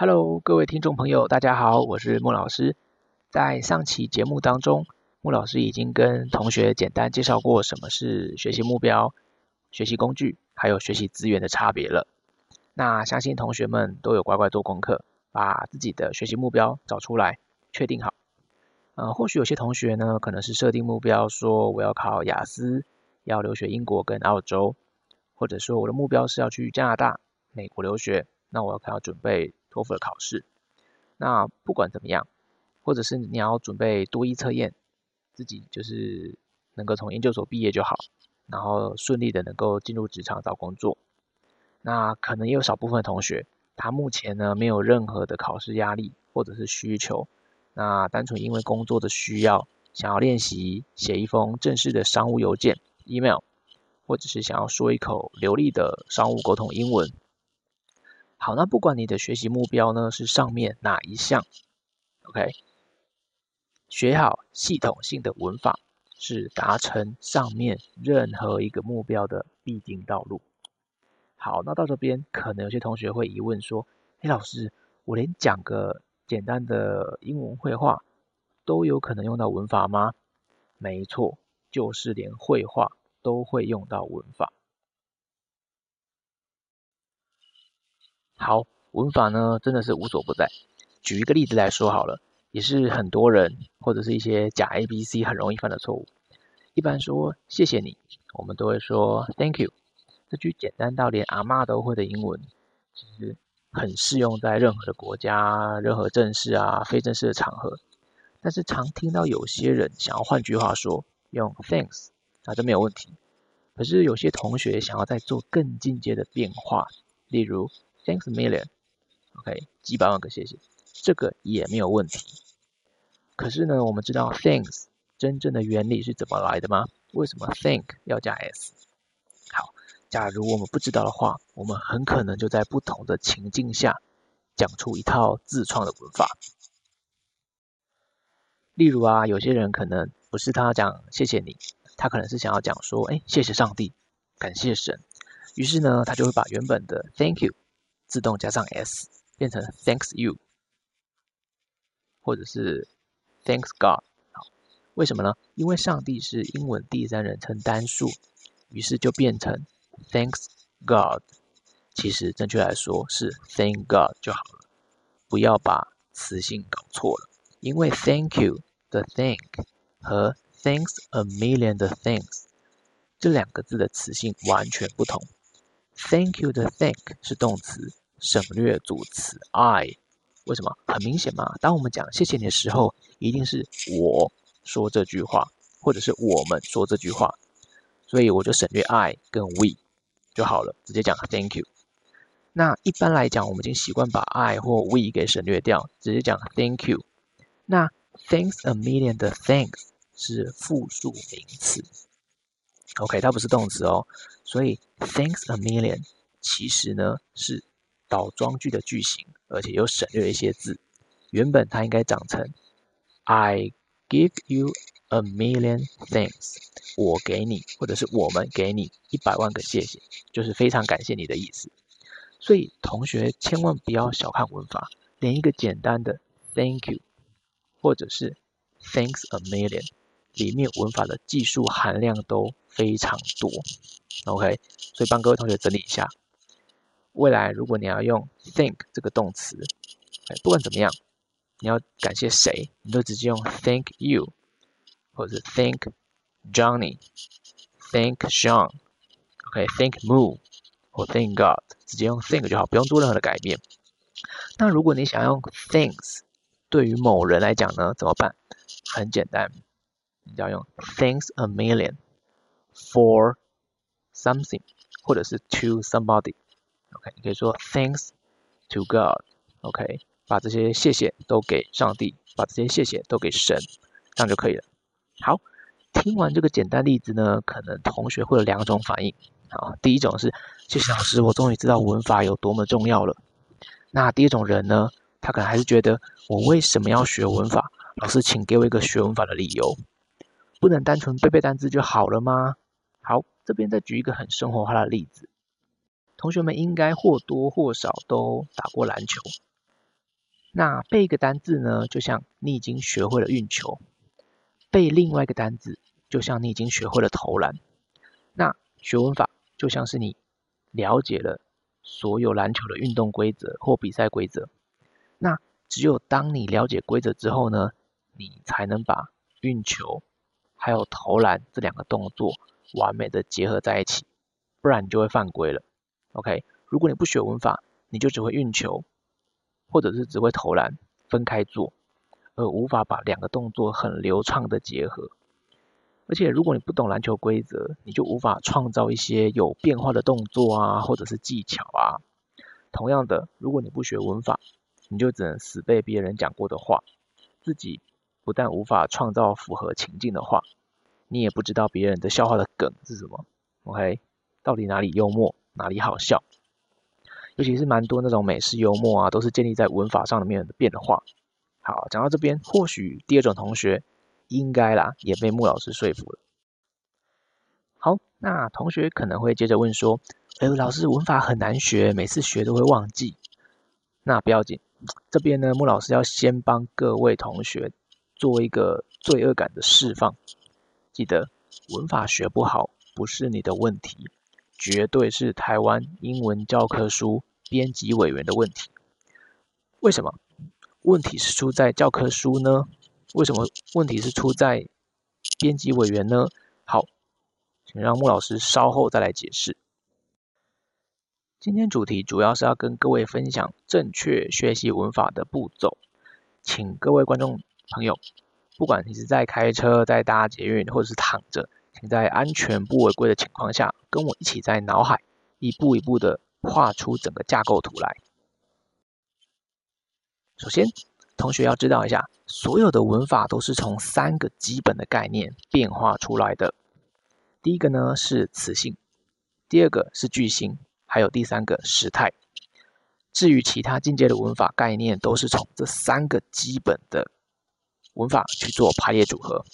Hello，各位听众朋友，大家好，我是穆老师。在上期节目当中，穆老师已经跟同学简单介绍过什么是学习目标、学习工具，还有学习资源的差别了。那相信同学们都有乖乖做功课，把自己的学习目标找出来，确定好。呃，或许有些同学呢，可能是设定目标说我要考雅思，要留学英国跟澳洲，或者说我的目标是要去加拿大、美国留学，那我要准备托福的考试。那不管怎么样，或者是你要准备多一测验，自己就是能够从研究所毕业就好，然后顺利的能够进入职场找工作。那可能也有少部分同学，他目前呢没有任何的考试压力或者是需求，那单纯因为工作的需要，想要练习写一封正式的商务邮件 （email），或者是想要说一口流利的商务沟通英文。好，那不管你的学习目标呢是上面哪一项，OK，学好系统性的文法是达成上面任何一个目标的必经道路。好，那到这边可能有些同学会疑问说：“哎，老师，我连讲个简单的英文绘画都有可能用到文法吗？”没错，就是连绘画都会用到文法。好，文法呢真的是无所不在。举一个例子来说好了，也是很多人或者是一些假 A B C 很容易犯的错误。一般说谢谢你，我们都会说 Thank you。这句简单到连阿妈都会的英文，其实很适用在任何的国家、任何正式啊、非正式的场合。但是常听到有些人想要换句话说，用 Thanks，啊，这没有问题。可是有些同学想要再做更进阶的变化，例如 Thanks million，OK，几百万个谢谢，这个也没有问题。可是呢，我们知道 Thanks 真正的原理是怎么来的吗？为什么 Thank 要加 s？好假如我们不知道的话，我们很可能就在不同的情境下讲出一套自创的文法。例如啊，有些人可能不是他讲谢谢你，他可能是想要讲说，哎，谢谢上帝，感谢神。于是呢，他就会把原本的 Thank you 自动加上 s，变成 Thanks you，或者是 Thanks God。好，为什么呢？因为上帝是英文第三人称单数，于是就变成。Thanks God，其实正确来说是 Thank God 就好了，不要把词性搞错了。因为 Thank you 的 Thank 和 Thanks a million 的 Thanks 这两个字的词性完全不同。Thank you 的 Thank 是动词，省略主词 I。为什么？很明显嘛，当我们讲谢谢你的时候，一定是我说这句话，或者是我们说这句话，所以我就省略 I 跟 We。就好了，直接讲 Thank you。那一般来讲，我们已经习惯把 I 或 We 给省略掉，直接讲 Thank you。那 Thanks a million 的 Thanks 是复数名词，OK，它不是动词哦。所以 Thanks a million 其实呢是倒装句的句型，而且又省略一些字。原本它应该长成 I give you。A million thanks，我给你，或者是我们给你一百万个谢谢，就是非常感谢你的意思。所以同学千万不要小看文法，连一个简单的 Thank you，或者是 Thanks a million，里面文法的技术含量都非常多。OK，所以帮各位同学整理一下，未来如果你要用 think 这个动词，不管怎么样，你要感谢谁，你都直接用 Thank you。或者是 Thank Johnny，Thank Sean，OK，Thank Moon 或 Thank God，直接用 think 就好，不用做任何的改变。那如果你想用 Thanks 对于某人来讲呢，怎么办？很简单，你要用 Thanks a million for something，或者是 to somebody OK，你可以说 Thanks to God，OK，把这些谢谢都给上帝，把这些谢谢都给神，这样就可以了。好，听完这个简单例子呢，可能同学会有两种反应。好，第一种是谢谢老师，我终于知道文法有多么重要了。那第二种人呢，他可能还是觉得我为什么要学文法？老师，请给我一个学文法的理由，不能单纯背背单词就好了吗？好，这边再举一个很生活化的例子，同学们应该或多或少都打过篮球。那背一个单字呢，就像你已经学会了运球；背另外一个单字，就像你已经学会了投篮。那学文法就像是你了解了所有篮球的运动规则或比赛规则。那只有当你了解规则之后呢，你才能把运球还有投篮这两个动作完美的结合在一起，不然你就会犯规了。OK，如果你不学文法，你就只会运球。或者是只会投篮，分开做，而无法把两个动作很流畅的结合。而且如果你不懂篮球规则，你就无法创造一些有变化的动作啊，或者是技巧啊。同样的，如果你不学文法，你就只能死背别人讲过的话，自己不但无法创造符合情境的话，你也不知道别人的笑话的梗是什么。OK，到底哪里幽默，哪里好笑？尤其是蛮多那种美式幽默啊，都是建立在文法上面的变化。好，讲到这边，或许第二种同学应该啦，也被穆老师说服了。好，那同学可能会接着问说：“哎，老师，文法很难学，每次学都会忘记。”那不要紧，这边呢，穆老师要先帮各位同学做一个罪恶感的释放。记得，文法学不好不是你的问题，绝对是台湾英文教科书。编辑委员的问题，为什么问题是出在教科书呢？为什么问题是出在编辑委员呢？好，请让穆老师稍后再来解释。今天主题主要是要跟各位分享正确学习文法的步骤，请各位观众朋友，不管你是在开车、在搭捷运，或者是躺着，你在安全不违规的情况下，跟我一起在脑海一步一步的。画出整个架构图来。首先，同学要知道一下，所有的文法都是从三个基本的概念变化出来的。第一个呢是词性，第二个是句型，还有第三个时态。至于其他进阶的文法概念，都是从这三个基本的文法去做排列组合。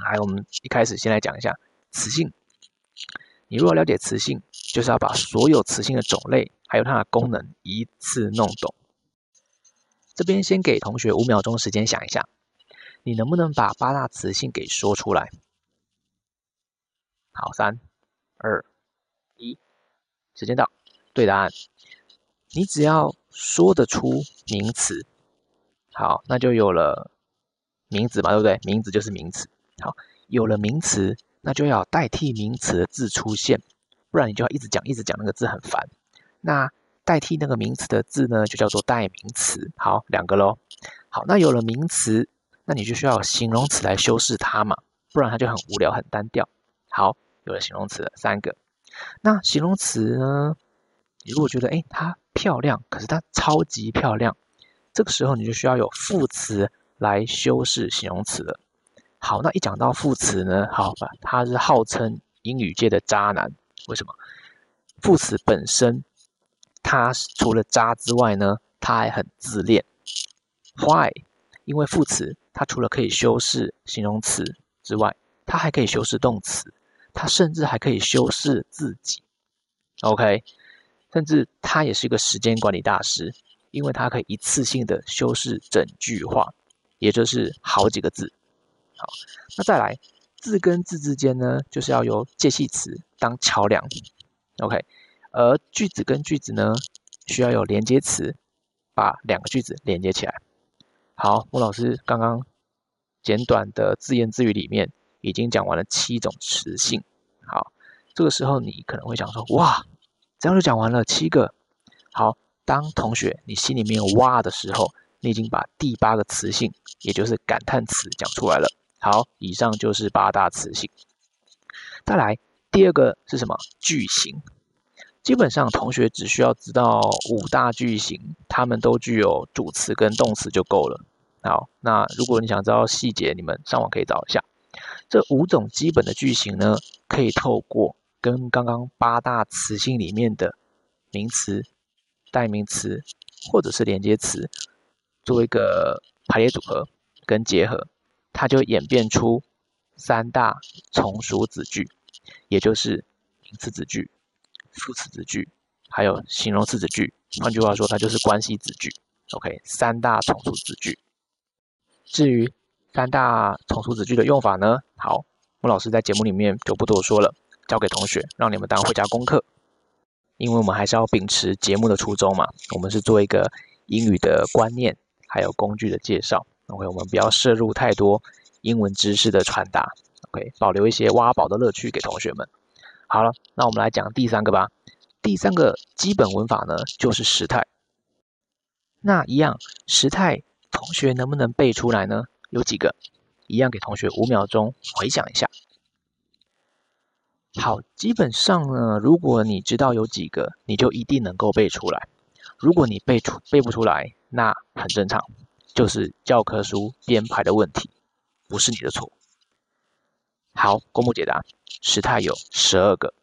来，我们一开始先来讲一下词性。你如果了解词性，就是要把所有词性的种类还有它的功能一次弄懂。这边先给同学五秒钟时间想一下，你能不能把八大词性给说出来？好，三、二、一，时间到。对答案，你只要说得出名词，好，那就有了名字嘛，对不对？名字就是名词。好，有了名词。那就要代替名词的字出现，不然你就要一直讲一直讲那个字很烦。那代替那个名词的字呢，就叫做代名词。好，两个喽。好，那有了名词，那你就需要形容词来修饰它嘛，不然它就很无聊很单调。好，有了形容词三个。那形容词呢，你如果觉得哎它漂亮，可是它超级漂亮，这个时候你就需要有副词来修饰形容词了。好，那一讲到副词呢，好吧，他是号称英语界的渣男。为什么？副词本身，它除了渣之外呢，它还很自恋。Why？因为副词它除了可以修饰形容词之外，它还可以修饰动词，它甚至还可以修饰自己。OK，甚至它也是一个时间管理大师，因为它可以一次性的修饰整句话，也就是好几个字。好，那再来字跟字之间呢，就是要由介系词当桥梁，OK，而句子跟句子呢，需要有连接词把两个句子连接起来。好，穆老师刚刚简短的自言自语里面已经讲完了七种词性。好，这个时候你可能会想说，哇，这样就讲完了七个。好，当同学你心里面有哇的时候，你已经把第八个词性，也就是感叹词讲出来了。好，以上就是八大词性。再来，第二个是什么？句型。基本上，同学只需要知道五大句型，它们都具有主词跟动词就够了。好，那如果你想知道细节，你们上网可以找一下。这五种基本的句型呢，可以透过跟刚刚八大词性里面的名词、代名词或者是连接词做一个排列组合跟结合。它就演变出三大从属子句，也就是名词子句、副词子句，还有形容词子句。换句话说，它就是关系子句。OK，三大从属子句。至于三大从属子句的用法呢？好，穆老师在节目里面就不多说了，交给同学，让你们当回家功课。因为我们还是要秉持节目的初衷嘛，我们是做一个英语的观念还有工具的介绍。OK，我们不要摄入太多英文知识的传达。OK，保留一些挖宝的乐趣给同学们。好了，那我们来讲第三个吧。第三个基本文法呢，就是时态。那一样时态，同学能不能背出来呢？有几个？一样给同学五秒钟回想一下。好，基本上呢，如果你知道有几个，你就一定能够背出来。如果你背出背不出来，那很正常，就是教科书编排的问题，不是你的错。好，公布解答，时态有十二个，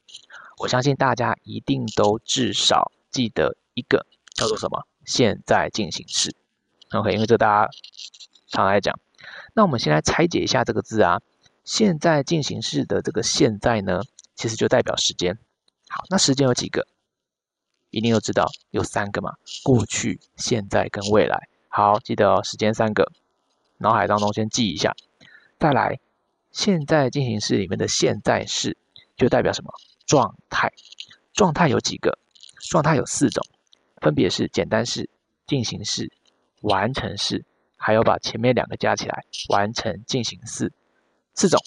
我相信大家一定都至少记得一个，叫做什么？现在进行时，OK，因为这大家常来讲。那我们先来拆解一下这个字啊。现在进行式的这个现在呢，其实就代表时间。好，那时间有几个？一定都知道，有三个嘛。过去、现在跟未来。好，记得哦，时间三个，脑海当中先记一下。再来，现在进行式里面的现在式就代表什么？状态。状态有几个？状态有四种。分别是简单式、进行式、完成式，还有把前面两个加起来完成进行式，四种。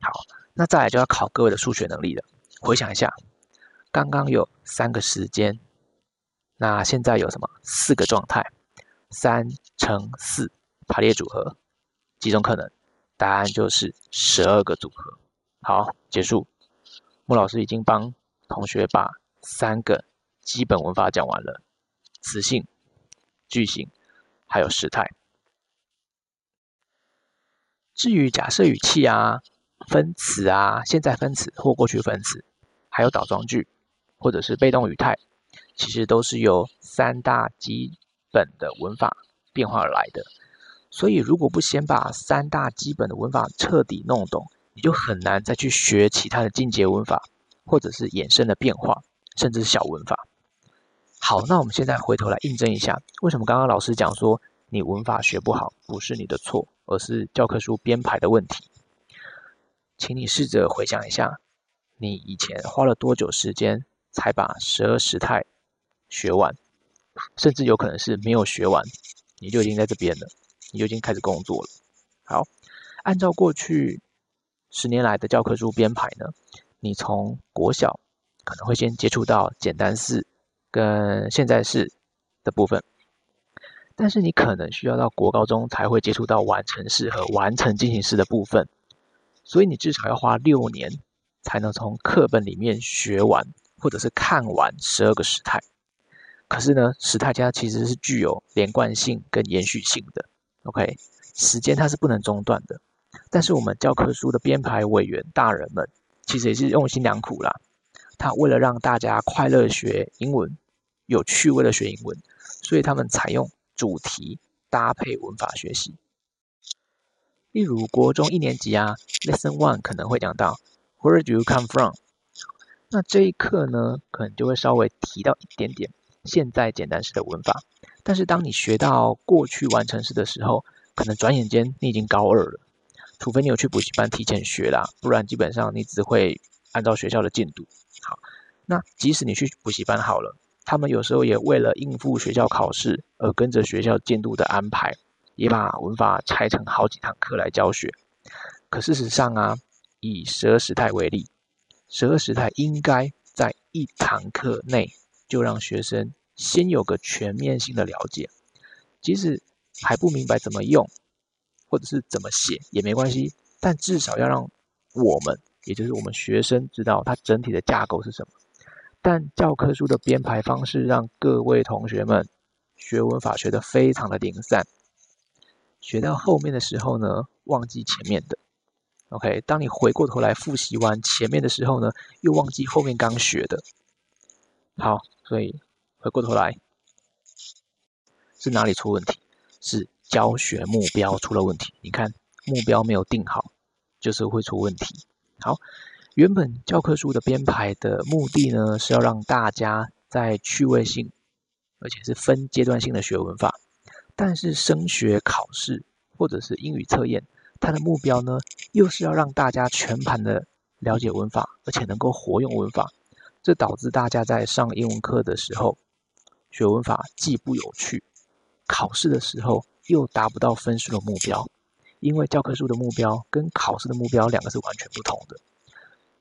好，那再来就要考各位的数学能力了。回想一下，刚刚有三个时间，那现在有什么？四个状态，三乘四排列组合，几种可能？答案就是十二个组合。好，结束。穆老师已经帮同学把三个。基本文法讲完了，词性、句型，还有时态。至于假设语气啊、分词啊、现在分词或过去分词，还有倒装句，或者是被动语态，其实都是由三大基本的文法变化而来的。所以，如果不先把三大基本的文法彻底弄懂，你就很难再去学其他的进阶文法，或者是衍生的变化，甚至是小文法。好，那我们现在回头来印证一下，为什么刚刚老师讲说你文法学不好不是你的错，而是教科书编排的问题？请你试着回想一下，你以前花了多久时间才把十二时态学完？甚至有可能是没有学完，你就已经在这边了，你就已经开始工作了。好，按照过去十年来的教科书编排呢，你从国小可能会先接触到简单式。跟现在式的部分，但是你可能需要到国高中才会接触到完成式和完成进行式的部分，所以你至少要花六年才能从课本里面学完或者是看完十二个时态。可是呢，时态它其实是具有连贯性跟延续性的，OK，时间它是不能中断的。但是我们教科书的编排委员大人们其实也是用心良苦啦。他为了让大家快乐学英文，有趣味的学英文，所以他们采用主题搭配文法学习。例如国中一年级啊，Lesson One 可能会讲到 Where do you come from？那这一课呢，可能就会稍微提到一点点现在简单式的文法。但是当你学到过去完成式的时候，可能转眼间你已经高二了，除非你有去补习班提前学啦，不然基本上你只会按照学校的进度。好，那即使你去补习班好了，他们有时候也为了应付学校考试而跟着学校进度的安排，也把文法拆成好几堂课来教学。可事实上啊，以十二时态为例，十二时态应该在一堂课内就让学生先有个全面性的了解，即使还不明白怎么用，或者是怎么写也没关系，但至少要让我们。也就是我们学生知道它整体的架构是什么，但教科书的编排方式让各位同学们学文法学得非常的零散，学到后面的时候呢，忘记前面的。OK，当你回过头来复习完前面的时候呢，又忘记后面刚学的。好，所以回过头来是哪里出问题？是教学目标出了问题。你看目标没有定好，就是会出问题。好，原本教科书的编排的目的呢，是要让大家在趣味性而且是分阶段性的学文法。但是升学考试或者是英语测验，它的目标呢，又是要让大家全盘的了解文法，而且能够活用文法。这导致大家在上英文课的时候，学文法既不有趣，考试的时候又达不到分数的目标。因为教科书的目标跟考试的目标两个是完全不同的，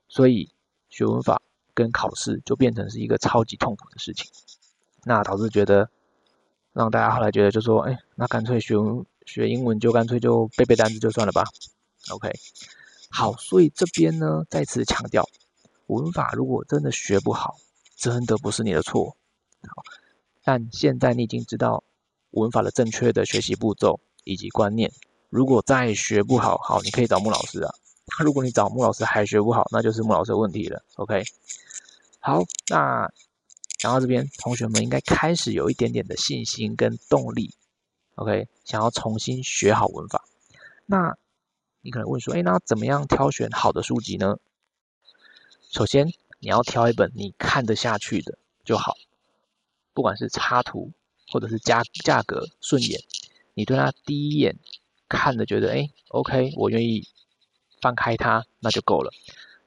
所以学文法跟考试就变成是一个超级痛苦的事情。那导致觉得，让大家后来觉得就说，哎，那干脆学学英文就干脆就背背单词就算了吧。OK，好，所以这边呢再次强调，文法如果真的学不好，真的不是你的错。好，但现在你已经知道文法的正确的学习步骤以及观念。如果再学不好，好，你可以找穆老师啊。如果你找穆老师还学不好，那就是穆老师的问题了。OK，好，那讲到这边，同学们应该开始有一点点的信心跟动力。OK，想要重新学好文法。那你可能问说，哎，那怎么样挑选好的书籍呢？首先，你要挑一本你看得下去的就好，不管是插图或者是价价格顺眼，你对它第一眼。看的觉得哎，OK，我愿意翻开它，那就够了。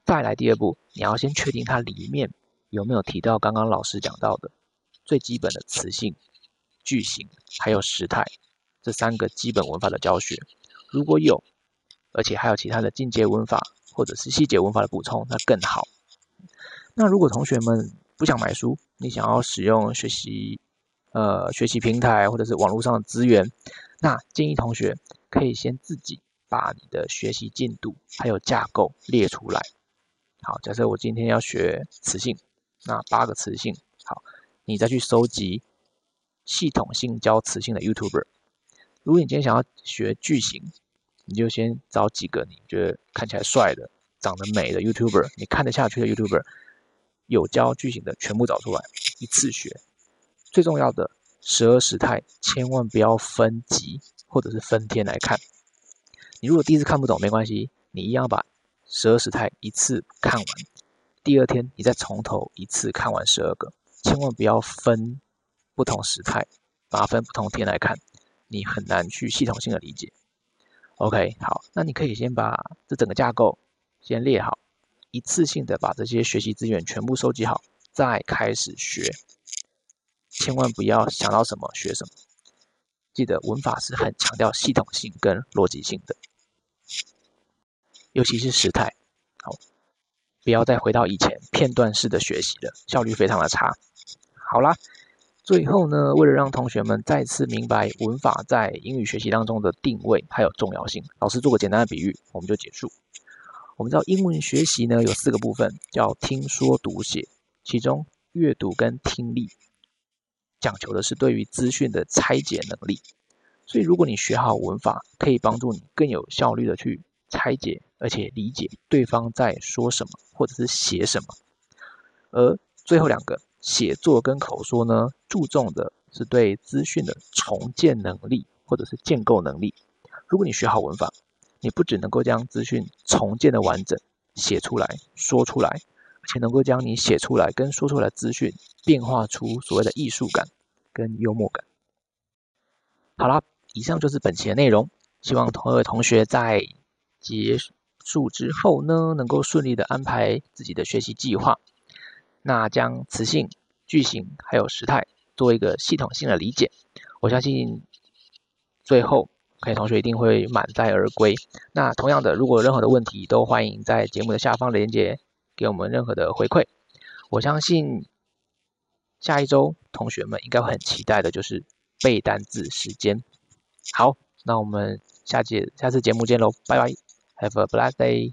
再来第二步，你要先确定它里面有没有提到刚刚老师讲到的最基本的词性、句型还有时态这三个基本文法的教学。如果有，而且还有其他的进阶文法或者是细节文法的补充，那更好。那如果同学们不想买书，你想要使用学习呃学习平台或者是网络上的资源，那建议同学。可以先自己把你的学习进度还有架构列出来。好，假设我今天要学词性，那八个词性，好，你再去收集系统性教词性的 YouTuber。如果你今天想要学句型，你就先找几个你觉得看起来帅的、长得美的 YouTuber，你看得下去的 YouTuber，有教句型的全部找出来，一次学。最重要的十二时态，千万不要分级。或者是分天来看，你如果第一次看不懂没关系，你一样把十二时态一次看完，第二天你再从头一次看完十二个，千万不要分不同时态，把它分不同天来看，你很难去系统性的理解。OK，好，那你可以先把这整个架构先列好，一次性的把这些学习资源全部收集好，再开始学，千万不要想到什么学什么。记得文法是很强调系统性跟逻辑性的，尤其是时态，好，不要再回到以前片段式的学习了，效率非常的差。好啦，最后呢，为了让同学们再次明白文法在英语学习当中的定位还有重要性，老师做个简单的比喻，我们就结束。我们知道英文学习呢有四个部分，叫听说读写，其中阅读跟听力。讲求的是对于资讯的拆解能力，所以如果你学好文法，可以帮助你更有效率的去拆解，而且理解对方在说什么或者是写什么。而最后两个写作跟口说呢，注重的是对资讯的重建能力或者是建构能力。如果你学好文法，你不只能够将资讯重建的完整写出来说出来。而且能够将你写出来跟说出来的资讯变化出所谓的艺术感跟幽默感。好啦，以上就是本期的内容。希望各位同学在结束之后呢，能够顺利的安排自己的学习计划。那将词性、句型还有时态做一个系统性的理解，我相信最后各位同学一定会满载而归。那同样的，如果有任何的问题，都欢迎在节目的下方链接。给我们任何的回馈，我相信下一周同学们应该会很期待的，就是背单字时间。好，那我们下节下次节目见喽，拜拜，Have a blessed day。